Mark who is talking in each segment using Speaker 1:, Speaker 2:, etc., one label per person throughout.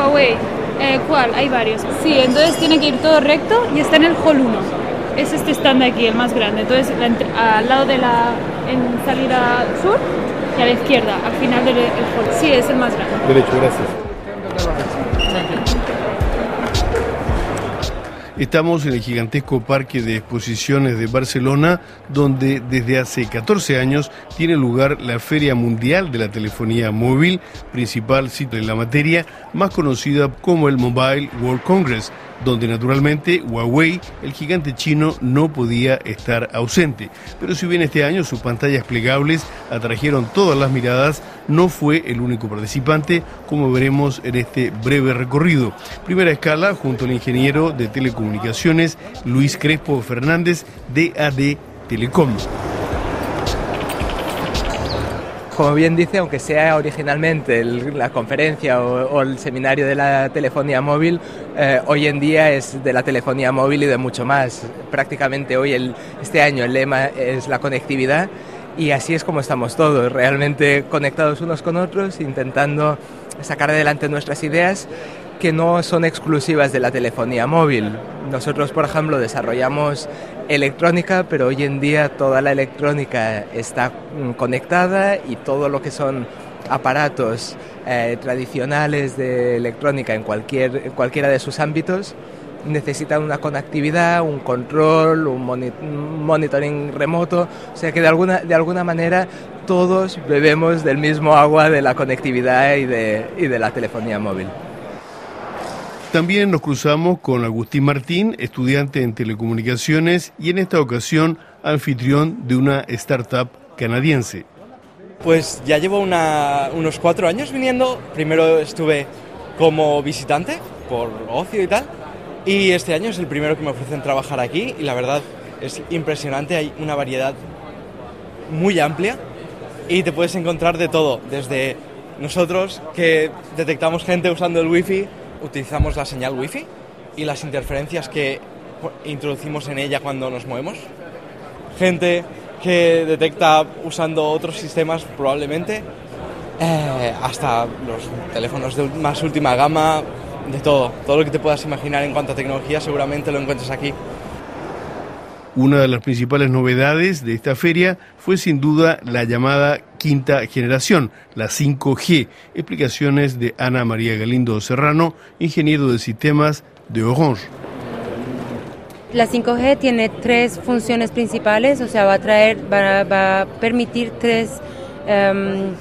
Speaker 1: Huawei.
Speaker 2: Eh, ¿Cuál? Hay varios.
Speaker 1: Sí, entonces tiene que ir todo recto y está en el hall 1. Es este stand de aquí, el más grande. Entonces, al lado de la en salida sur y a la izquierda, al final del el hall. Sí, es el más grande.
Speaker 3: Derecho, gracias. Estamos en el gigantesco parque de exposiciones de Barcelona, donde desde hace 14 años tiene lugar la Feria Mundial de la Telefonía Móvil, principal sitio en la materia, más conocida como el Mobile World Congress, donde naturalmente Huawei, el gigante chino, no podía estar ausente. Pero si bien este año sus pantallas plegables atrajeron todas las miradas, no fue el único participante, como veremos en este breve recorrido. Primera escala junto al ingeniero de telecomunicaciones Luis Crespo Fernández, DAD Telecom.
Speaker 4: Como bien dice, aunque sea originalmente la conferencia o, el seminario de la telefonía móvil, eh, hoy en día es de la telefonía móvil y de mucho más. Prácticamente hoy, este año, el lema es la conectividad y así es como estamos todos, realmente conectados unos con otros, intentando sacar adelante nuestras ideas que no son exclusivas de la telefonía móvil. Nosotros, por ejemplo, desarrollamos electrónica, pero hoy en día toda la electrónica está mm, conectada y todo lo que son aparatos eh, tradicionales de electrónica en, cualquier, cualquiera de sus ámbitos necesitan una conectividad, un control, un, un monitoring remoto, o sea que de alguna, de alguna manera todos bebemos del mismo agua de la conectividad y de, y de la telefonía móvil.
Speaker 3: También nos cruzamos con Agustín Martín, estudiante en telecomunicaciones y en esta ocasión anfitrión de una startup canadiense.
Speaker 5: Pues ya llevo una- unos cuatro años viniendo. Primero estuve como visitante por ocio y tal. Y este año es el primero que me ofrecen trabajar aquí y la verdad es impresionante. Hay una variedad muy amplia y te puedes encontrar de todo. Desde nosotros que detectamos gente usando el wifi, utilizamos la señal wifi y las interferencias que introducimos en ella cuando nos movemos. Gente que detecta usando otros sistemas probablemente, eh, hasta los teléfonos de más última gama, de todo. Todo lo que te puedas imaginar en cuanto a tecnología seguramente lo encuentres aquí.
Speaker 3: Una de las principales novedades de esta feria fue sin duda la llamada quinta generación, la 5G. Explicaciones de Ana María Galindo Serrano, ingeniero de sistemas de Orange.
Speaker 6: La 5G tiene tres funciones principales, o sea, va a traer, va, va a permitir tres em,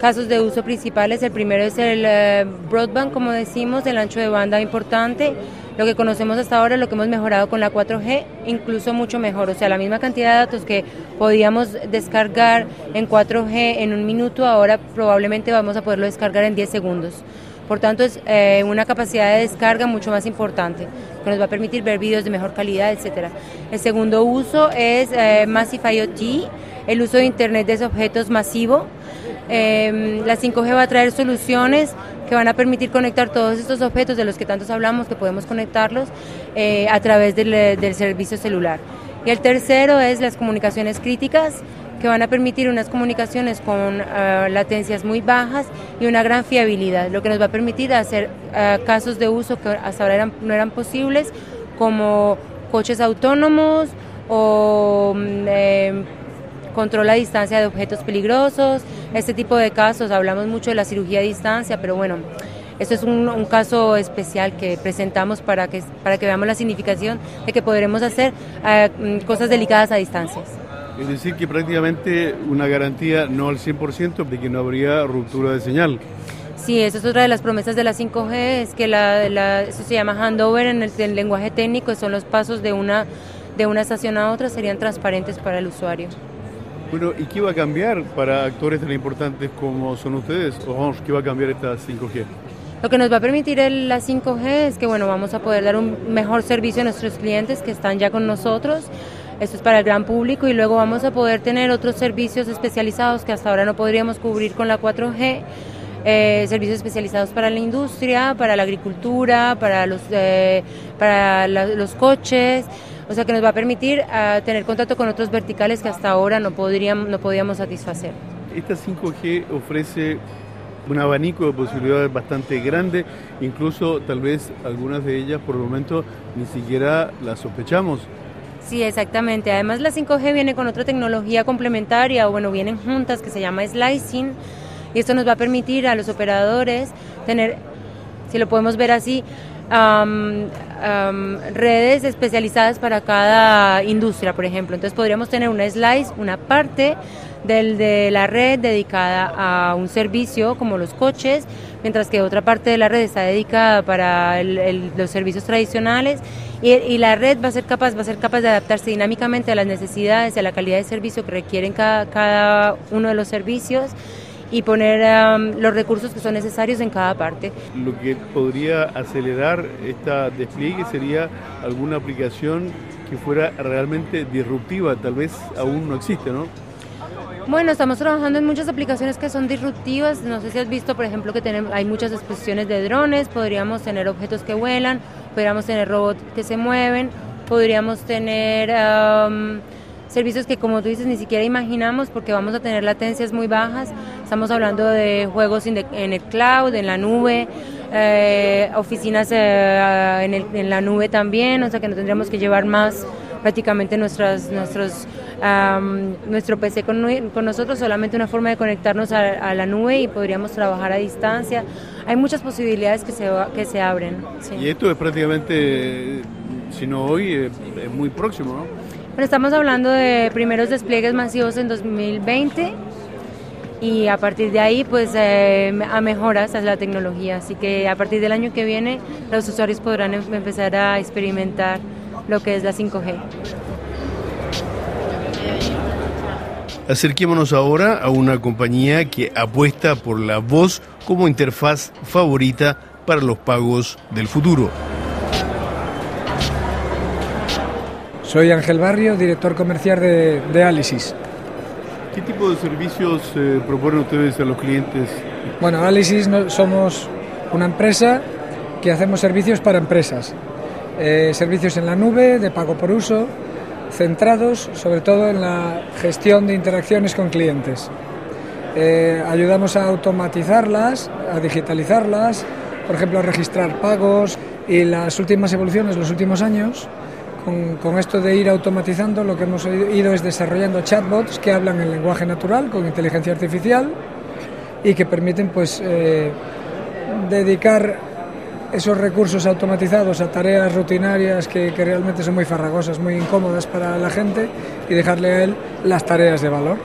Speaker 6: casos de uso principales. El primero es el eh, broadband, como decimos, el ancho de banda importante. Lo que conocemos hasta ahora, lo que hemos mejorado con la 4G, incluso mucho mejor. O sea, la misma cantidad de datos que podíamos descargar en 4G en un minuto, ahora probablemente vamos a poderlo descargar en 10 segundos. Por tanto, es eh, una capacidad de descarga mucho más importante, que nos va a permitir ver vídeos de mejor calidad, etcétera. El segundo uso es eh, Massive IoT, el uso de Internet de objetos masivo. Eh, la 5G va a traer soluciones que van a permitir conectar todos estos objetos de los que tantos hablamos, que podemos conectarlos eh, a través del, del servicio celular. Y el tercero es las comunicaciones críticas, que van a permitir unas comunicaciones con uh, latencias muy bajas y una gran fiabilidad, lo que nos va a permitir hacer uh, casos de uso que hasta ahora no eran posibles, como coches autónomos o eh, control a distancia de objetos peligrosos, este tipo de casos. Hablamos mucho de la cirugía a distancia, pero bueno, esto es un, un, caso especial que presentamos para que, para que veamos la significación de que podremos hacer uh, cosas delicadas a distancias.
Speaker 3: Es decir, que prácticamente una garantía no al 100% de que no habría ruptura de señal.
Speaker 6: Sí, eso es otra de las promesas de la 5G, es que la, la, eso se llama handover en el, el, lenguaje técnico, son los pasos de una, de una estación a otra, serían transparentes para el usuario.
Speaker 3: Bueno, ¿y qué va a cambiar para actores tan importantes como son ustedes? Orange, ¿qué va a cambiar esta 5G?
Speaker 6: Lo que nos va a permitir el, la 5G es que bueno, vamos a poder dar un mejor servicio a nuestros clientes que están ya con nosotros. Esto es para el gran público y luego vamos a poder tener otros servicios especializados que hasta ahora no podríamos cubrir con la 4G. Eh, servicios especializados para la industria, para la agricultura, para los, eh, para los coches, o sea que nos va a permitir uh, tener contacto con otros verticales que hasta ahora no, podríamos, no podíamos satisfacer.
Speaker 3: Esta 5G ofrece Un abanico de posibilidades bastante grande, incluso tal vez algunas de ellas por el momento ni siquiera las sospechamos.
Speaker 6: Sí, exactamente. Además la 5G viene con otra tecnología complementaria, o bueno, vienen juntas que se llama slicing, y esto nos va a permitir a los operadores tener, si lo podemos ver así, redes especializadas para cada industria, por ejemplo. Entonces podríamos tener una slice, una parte del, de la red dedicada a un servicio como los coches, mientras que otra parte de la red está dedicada para los servicios tradicionales y, la red va a ser capaz va a ser capaz de adaptarse dinámicamente a las necesidades y a la calidad de servicio que requieren cada, cada uno de los servicios y poner um, los recursos que son necesarios en cada parte.
Speaker 3: Lo que podría acelerar esta despliegue sería alguna aplicación que fuera realmente disruptiva, tal vez aún no existe, ¿no?
Speaker 6: Bueno, estamos trabajando en muchas aplicaciones que son disruptivas. No sé si has visto, por ejemplo, que tenemos, hay muchas exposiciones de drones, podríamos tener objetos que vuelan, podríamos tener robots que se mueven, podríamos tener um, servicios que como tú dices ni siquiera imaginamos porque vamos a tener latencias muy bajas. Estamos hablando de juegos en el cloud, en la nube, eh, oficinas eh, en, la nube también, o sea que no tendríamos que llevar más prácticamente nuestras, nuestros, nuestro PC con, nosotros, solamente una forma de conectarnos a, la nube y podríamos trabajar a distancia. Hay muchas posibilidades que se, que se abren.
Speaker 3: Y esto es prácticamente, si no hoy, es muy próximo, ¿no?
Speaker 6: Pero estamos hablando de primeros despliegues masivos en 2020 y a partir de ahí pues eh, a mejoras es la tecnología. Así que a partir del año que viene los usuarios podrán em-, empezar a experimentar lo que es la 5G.
Speaker 3: Acerquémonos ahora a una compañía que apuesta por la voz como interfaz favorita para los pagos del futuro.
Speaker 7: Soy Ángel Barrio, director comercial de, de Alisis.
Speaker 3: ¿Qué tipo de servicios eh, proponen ustedes a los clientes?
Speaker 7: Bueno, Alisis somos una empresa que hacemos servicios para empresas. Eh, servicios en la nube, de pago por uso, centrados sobre todo en la gestión de interacciones con clientes. Eh, ayudamos a automatizarlas, a digitalizarlas, por ejemplo, a registrar pagos y las últimas evoluciones, los últimos años, con, esto de ir automatizando, lo que hemos ido es desarrollando chatbots que hablan en lenguaje natural, con inteligencia artificial, y que permiten pues eh, dedicar esos recursos automatizados a tareas rutinarias que, que, realmente son muy farragosas, muy incómodas para la gente y dejarle a él las tareas de valor.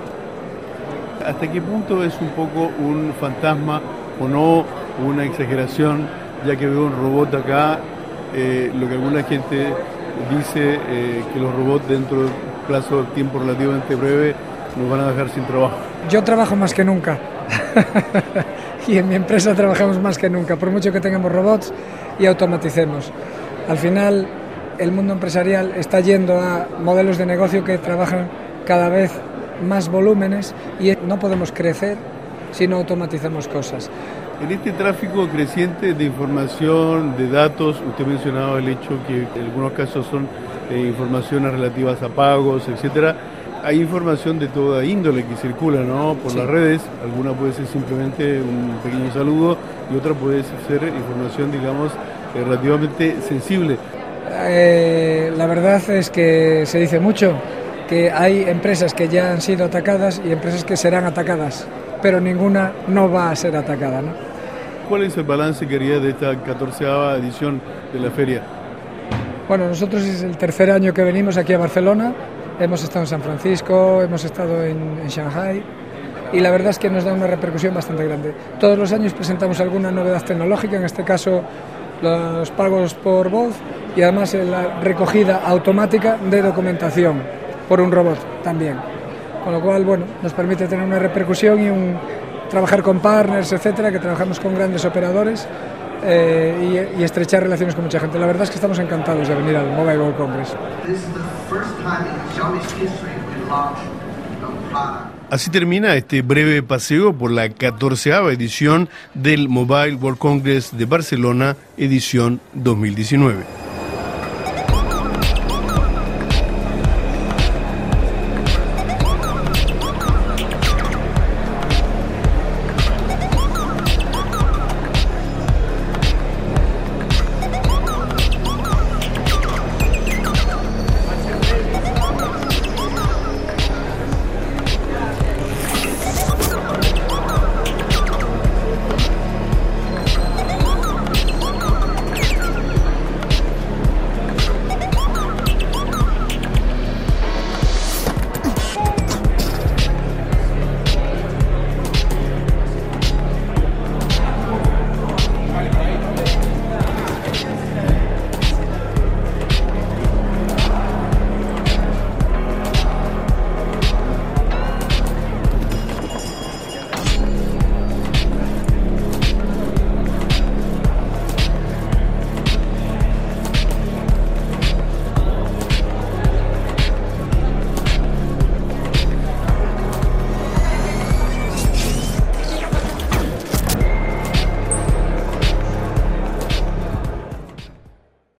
Speaker 3: ¿Hasta qué punto es un poco un fantasma o no una exageración, ya que veo un robot acá, eh, lo que alguna gente dice eh, que los robots dentro de un plazo de tiempo relativamente breve nos van a dejar sin trabajo.
Speaker 7: Yo trabajo más que nunca. y en mi empresa trabajamos más que nunca, por mucho que tengamos robots y automaticemos. Al final, el mundo empresarial está yendo a modelos de negocio que trabajan cada vez más volúmenes y no podemos crecer si no automatizamos cosas.
Speaker 3: En este tráfico creciente de información, de datos, usted mencionaba el hecho que en algunos casos son eh, informaciones relativas a pagos, etcétera. Hay información de toda índole que circula ¿no? por las redes, alguna puede ser simplemente un pequeño saludo y otra puede ser información, digamos, eh, relativamente sensible.
Speaker 7: Eh, la verdad es que se dice mucho que hay empresas que ya han sido atacadas y empresas que serán atacadas, pero ninguna no va a ser atacada. ¿no?
Speaker 3: ¿Cuál es el balance que haría de esta 14 edición de la feria?
Speaker 7: Bueno, nosotros es el tercer año que venimos aquí a Barcelona. Hemos estado en San Francisco, hemos estado en, en Shanghai y la verdad es que nos da una repercusión bastante grande. Todos los años presentamos alguna novedad tecnológica, en este caso los pagos por voz y además la recogida automática de documentación por un robot también. Con lo cual, bueno, nos permite tener una repercusión y un, trabajar con partners, etcétera, que trabajamos con grandes operadores eh, y, y, estrechar relaciones con mucha gente. La verdad es que estamos encantados de venir al Mobile World Congress.
Speaker 3: Así termina este breve paseo por la 14 edición del Mobile World Congress de Barcelona, edición 2019.